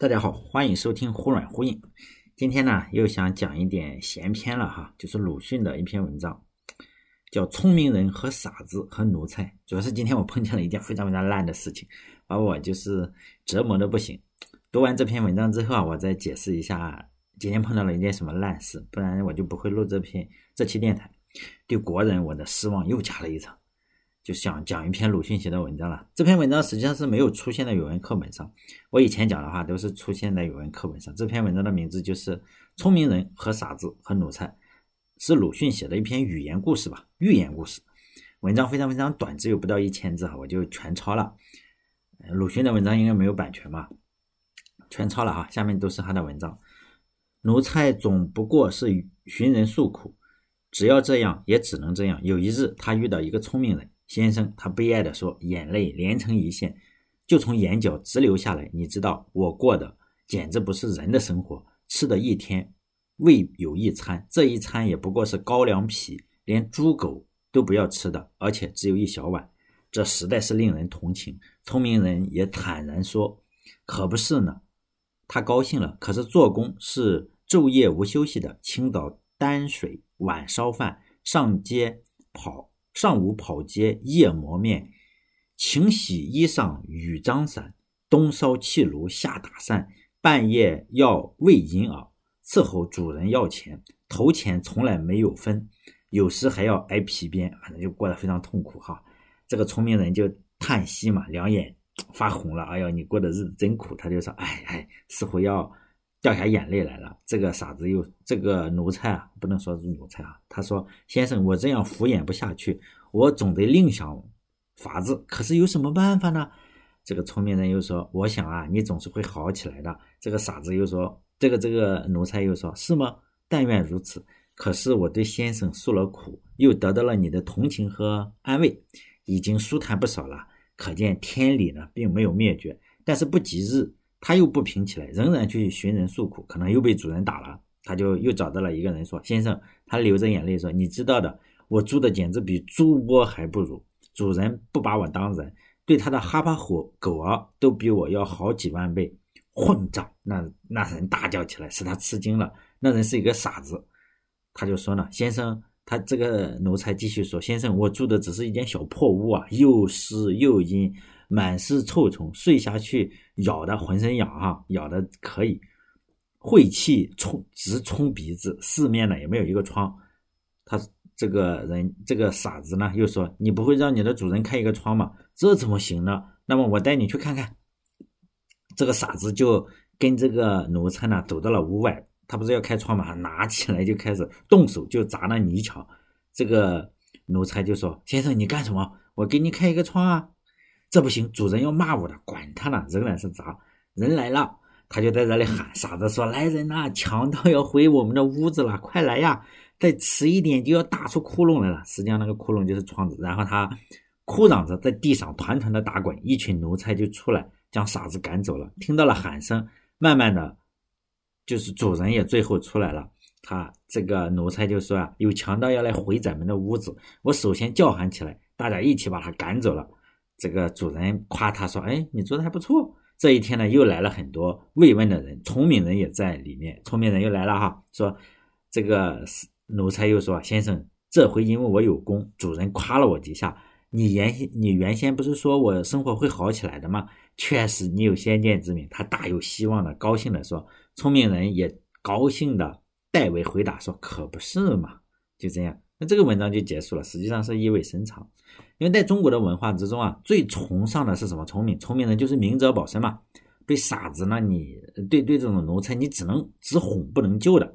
大家好，欢迎收听忽软忽硬。今天呢，又想讲一点闲篇了哈，就是鲁迅的一篇文章，叫《聪明人和傻子和奴才》。主要是今天我碰见了一件非常非常烂的事情，把我就是折磨的不行。读完这篇文章之后啊，我再解释一下今天碰到了一件什么烂事，不然我就不会录这篇这期电台。对国人，我的失望又加了一层。就想讲一篇鲁迅写的文章了。这篇文章实际上是没有出现在语文课本上。我以前讲的话都是出现在语文课本上。这篇文章的名字就是《聪明人和傻子和奴才》，是鲁迅写的一篇语言故事吧，寓言故事。文章非常非常短，只有不到一千字哈，我就全抄了。鲁迅的文章应该没有版权吧？全抄了哈。下面都是他的文章。奴才总不过是寻人诉苦，只要这样，也只能这样。有一日，他遇到一个聪明人。先生，他悲哀地说，眼泪连成一线，就从眼角直流下来。你知道，我过的简直不是人的生活，吃的一天未有一餐，这一餐也不过是高粱皮，连猪狗都不要吃的，而且只有一小碗，这实在是令人同情。聪明人也坦然说，可不是呢。他高兴了，可是做工是昼夜无休息的，清早担水，晚烧饭，上街跑。上午跑街，夜磨面，晴洗衣裳，雨张伞，冬烧气炉，夏打扇，半夜要喂银耳，伺候主人要钱，头钱从来没有分，有时还要挨皮鞭，反正就过得非常痛苦哈。这个聪明人就叹息嘛，两眼发红了。哎呀，你过的日子真苦。他就说，哎哎，似乎要。掉下眼泪来了。这个傻子又这个奴才啊，不能说是奴才啊。他说：“先生，我这样敷衍不下去，我总得另想法子。可是有什么办法呢？”这个聪明人又说：“我想啊，你总是会好起来的。”这个傻子又说：“这个这个奴才又说：是吗？但愿如此。可是我对先生诉了苦，又得到了你的同情和安慰，已经舒坦不少了。可见天理呢，并没有灭绝。但是不吉日。”他又不平起来，仍然去寻人诉苦，可能又被主人打了。他就又找到了一个人说：“先生，他流着眼泪说，你知道的，我住的简直比猪窝还不如。主人不把我当人，对他的哈巴虎狗儿都比我要好几万倍。混账！那那人大叫起来，使他吃惊了。那人是一个傻子。他就说呢，先生，他这个奴才继续说，先生，我住的只是一间小破屋啊，又湿又阴。”满是臭虫，睡下去咬的浑身痒啊，咬的可以，晦气冲直冲鼻子，四面呢也没有一个窗。他这个人这个傻子呢又说：“你不会让你的主人开一个窗吗？这怎么行呢？那么我带你去看看。”这个傻子就跟这个奴才呢走到了屋外，他不是要开窗吗？拿起来就开始动手就砸那泥墙。这个奴才就说：“先生，你干什么？我给你开一个窗啊。”这不行，主人要骂我的，管他呢，仍然是砸。人来了，他就在这里喊，傻子说：“来人呐，强盗要回我们的屋子了，快来呀！再迟一点就要打出窟窿来了。”实际上那个窟窿就是窗子。然后他哭嚷着在地上团团的打滚，一群奴才就出来将傻子赶走了。听到了喊声，慢慢的，就是主人也最后出来了。他这个奴才就说：“啊，有强盗要来回咱们的屋子，我首先叫喊起来，大家一起把他赶走了。”这个主人夸他说：“哎，你做的还不错。”这一天呢，又来了很多慰问的人，聪明人也在里面。聪明人又来了哈，说：“这个奴才又说，先生，这回因为我有功，主人夸了我几下。你原先你原先不是说我生活会好起来的吗？确实，你有先见之明。”他大有希望的，高兴的说：“聪明人也高兴的代为回答说：可不是嘛？就这样。”那这个文章就结束了，实际上是意味深长，因为在中国的文化之中啊，最崇尚的是什么？聪明，聪明人就是明哲保身嘛。对傻子呢，你对对这种奴才，你只能只哄不能救的，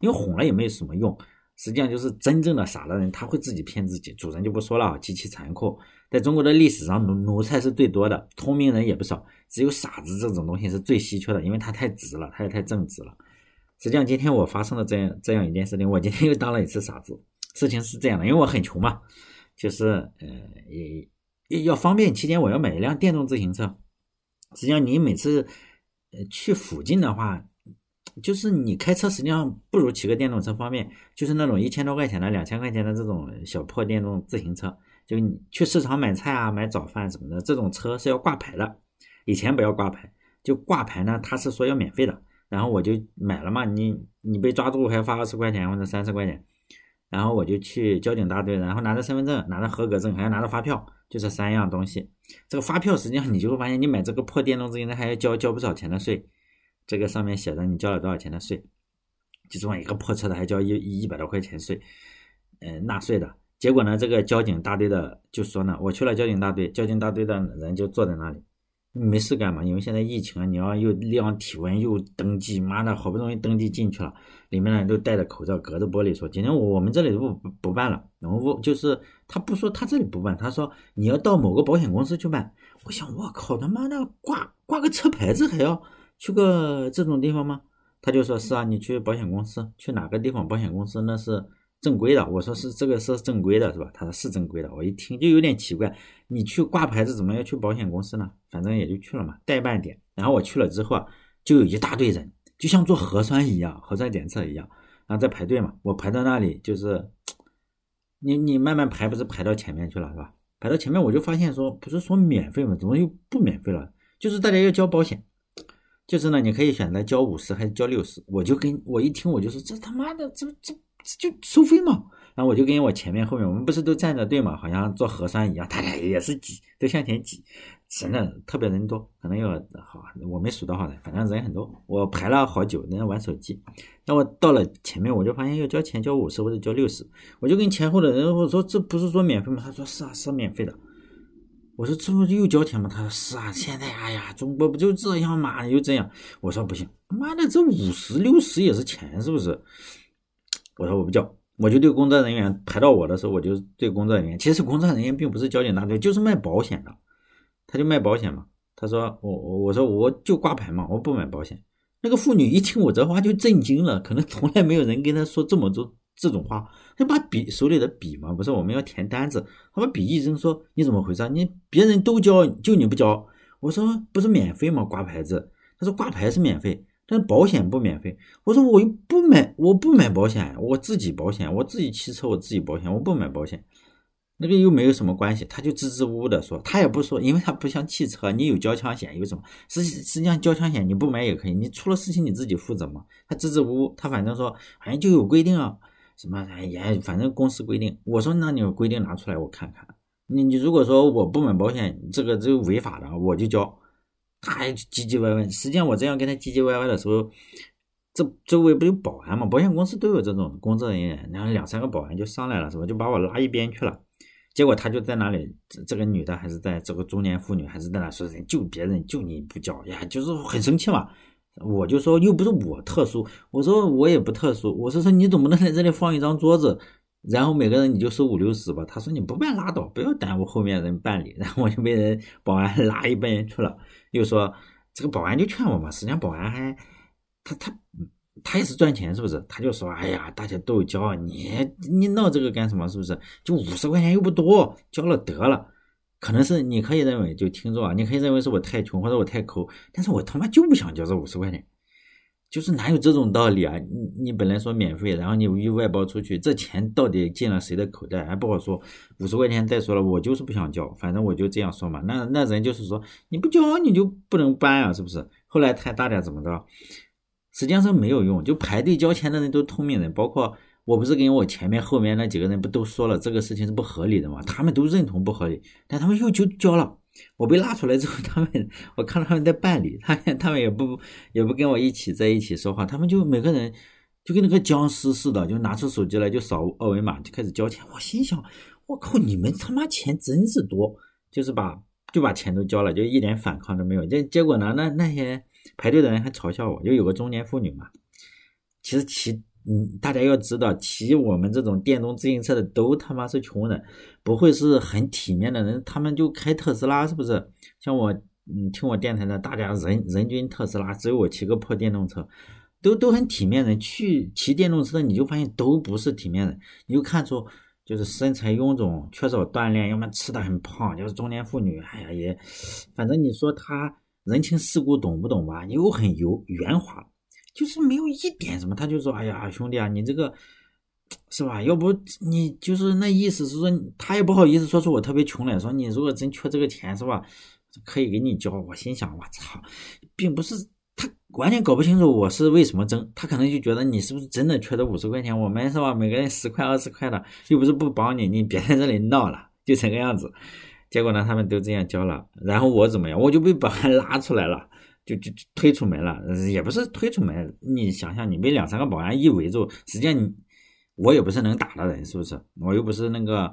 因为哄了也没有什么用。实际上就是真正的傻的人，他会自己骗自己。主人就不说了，极其残酷。在中国的历史上，奴奴才是最多的，聪明人也不少，只有傻子这种东西是最稀缺的，因为他太直了，他也太正直了。实际上今天我发生了这样这样一件事情，我今天又当了一次傻子。事情是这样的，因为我很穷嘛，就是呃，也要方便期间，我要买一辆电动自行车。实际上，你每次呃去附近的话，就是你开车实际上不如骑个电动车方便。就是那种一千多块钱的、两千块钱的这种小破电动自行车，就你去市场买菜啊、买早饭什么的，这种车是要挂牌的。以前不要挂牌，就挂牌呢，他是说要免费的，然后我就买了嘛。你你被抓住还要罚二十块钱或者三十块钱，然后我就去交警大队，然后拿着身份证，拿着合格证，还要拿着发票，就这三样东西。这个发票实际上你就会发现，你买这个破电动自行车还要交交不少钱的税，这个上面写着你交了多少钱的税，就这么一个破车的还交一一百多块钱税，嗯，纳税的。结果呢，这个交警大队的就说呢，我去了交警大队，交警大队的人就坐在那里，没事干嘛？因为现在疫情啊，你要又量体温又登记，妈的，好不容易登记进去了，里面呢都戴着口罩，隔着玻璃说，今天我我们这里不不不办了，然后我就是他不说他这里不办，他说你要到某个保险公司去办。我想，我靠，他妈的挂挂个车牌子还要去个这种地方吗？他就说是啊，你去保险公司，去哪个地方保险公司那是。正规的，我说是这个是正规的，是吧？他说是正规的，我一听就有点奇怪，你去挂牌子怎么要去保险公司呢？反正也就去了嘛，代办点。然后我去了之后啊，就有一大堆人，就像做核酸一样，核酸检测一样，然后在排队嘛。我排到那里就是，你你慢慢排，不是排到前面去了，是吧？排到前面我就发现说，不是说免费吗？怎么又不免费了？就是大家要交保险，就是呢，你可以选择交五十还是交六十。我就跟我一听我就说，这他妈的这这。就收费嘛，然后我就跟我前面后面，我们不是都站着队嘛，好像做核酸一样，大家也是挤，都向前挤，真的特别人多，可能有好，我没数多少人，反正人很多。我排了好久，人家玩手机。那我到了前面，我就发现要交钱，交五十或者交六十，我就跟前后的人我说这不是说免费吗？他说是啊，是免费的。我说这不又交钱吗？他说是啊，现在哎呀，中国不就这样嘛，又这样。我说不行，妈的，这五十六十也是钱，是不是？我说我不交，我就对工作人员排到我的时候，我就对工作人员，其实工作人员并不是交警大队，就是卖保险的，他就卖保险嘛。他说我我我说我就挂牌嘛，我不买保险。那个妇女一听我这话就震惊了，可能从来没有人跟她说这么多这种话，他把笔手里的笔嘛，不是我们要填单子，他把笔一扔说你怎么回事？你别人都交，就你不交？我说不是免费吗？挂牌子？他说挂牌是免费。但保险不免费，我说我又不买，我不买保险，我自己保险，我自己汽车我自己保险，我不买保险，那个又没有什么关系，他就支支吾吾的说，他也不说，因为他不像汽车，你有交强险有什么，实际实际上交强险你不买也可以，你出了事情你自己负责嘛。他支支吾吾，他反正说反正就有规定啊，什么哎呀，反正公司规定。我说那你有规定拿出来我看看，你你如果说我不买保险，这个这违法的，我就交。他还唧唧歪歪，实际上我这样跟他唧唧歪歪的时候，这周围不有保安嘛？保险公司都有这种工作人员，然后两三个保安就上来了，是吧？就把我拉一边去了。结果他就在那里，这个女的还是在这个中年妇女还是在那说人就别人就你不交呀，就是很生气嘛。我就说又不是我特殊，我说我也不特殊，我是说你总不能在这里放一张桌子，然后每个人你就收五六十吧？他说你不办拉倒，不要耽误后面人办理。然后我就被人保安拉一边去了。又说这个保安就劝我嘛，实际上保安还他他他也是赚钱，是不是？他就说，哎呀，大家都交，你你闹这个干什么？是不是？就五十块钱又不多，交了得了。可能是你可以认为，就听着啊，你可以认为是我太穷或者我太抠，但是我他妈就不想交这五十块钱。就是哪有这种道理啊？你你本来说免费，然后你又外包出去，这钱到底进了谁的口袋还不好说。五十块钱再说了，我就是不想交，反正我就这样说嘛。那那人就是说你不交你就不能搬啊，是不是？后来他大家怎么着？实际上是没有用，就排队交钱的人都聪明人，包括我不是跟我前面后面那几个人不都说了这个事情是不合理的嘛？他们都认同不合理，但他们又就交了。我被拉出来之后，他们我看到他们在办理，他他们也不也不跟我一起在一起说话，他们就每个人就跟那个僵尸似的，就拿出手机来就扫二维码就开始交钱。我心想，我靠，你们他妈钱真是多，就是把就把钱都交了，就一点反抗都没有。结结果呢，那那些排队的人还嘲笑我，就有个中年妇女嘛，其实其。嗯，大家要知道，骑我们这种电动自行车的都他妈是穷人，不会是很体面的人。他们就开特斯拉，是不是？像我，嗯，听我电台的，大家人人均特斯拉，只有我骑个破电动车，都都很体面人。去骑电动车的，你就发现都不是体面人，你就看出就是身材臃肿，缺少锻炼，要么吃的很胖，就是中年妇女。哎呀，也，反正你说他人情世故懂不懂吧？又很油圆滑。就是没有一点什么，他就说：“哎呀，兄弟啊，你这个是吧？要不你就是那意思是说，他也不好意思说出我特别穷了，说你如果真缺这个钱是吧？可以给你交。我心想，我操，并不是他完全搞不清楚我是为什么争，他可能就觉得你是不是真的缺这五十块钱？我们是吧？每个人十块二十块的，又不是不帮你，你别在这里闹了，就这个样子。结果呢，他们都这样交了，然后我怎么样？我就被保安拉出来了，就就推出门了，也不是推出门。你想想，你被两三个保安一围住，实际上你我也不是能打的人，是不是？我又不是那个，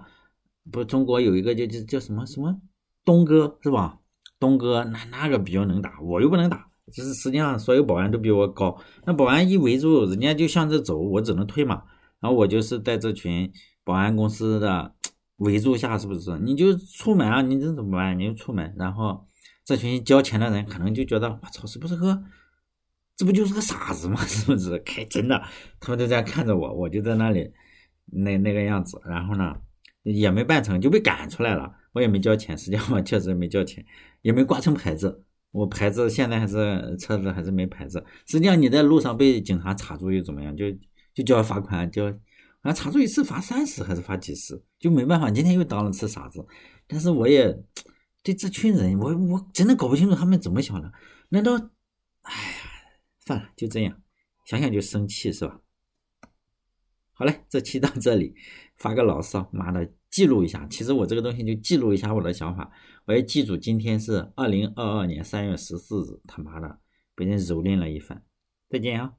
不，中国有一个叫叫叫什么什么东哥是吧？东哥那那个比较能打，我又不能打。就是实际上所有保安都比我高，那保安一围住，人家就向着走，我只能退嘛。然后我就是在这群保安公司的。围住下是不是？你就出门啊？你这怎么办？你就出门，然后这群交钱的人可能就觉得，我操，是不是个？这不就是个傻子吗？是不是？开真的，他们都在看着我，我就在那里那那个样子。然后呢，也没办成就被赶出来了。我也没交钱，实际上我确实没交钱，也没挂成牌子。我牌子现在还是车子还是没牌子。实际上你在路上被警察查住又怎么样？就就交罚款交。啊，查住一次罚三十还是罚几十，就没办法。今天又当了次傻子，但是我也对这群人，我我真的搞不清楚他们怎么想的。难道，哎呀，算了，就这样，想想就生气是吧？好嘞，这期到这里，发个牢骚，妈的，记录一下。其实我这个东西就记录一下我的想法，我要记住今天是二零二二年三月十四日，他妈的被人蹂躏了一番。再见啊。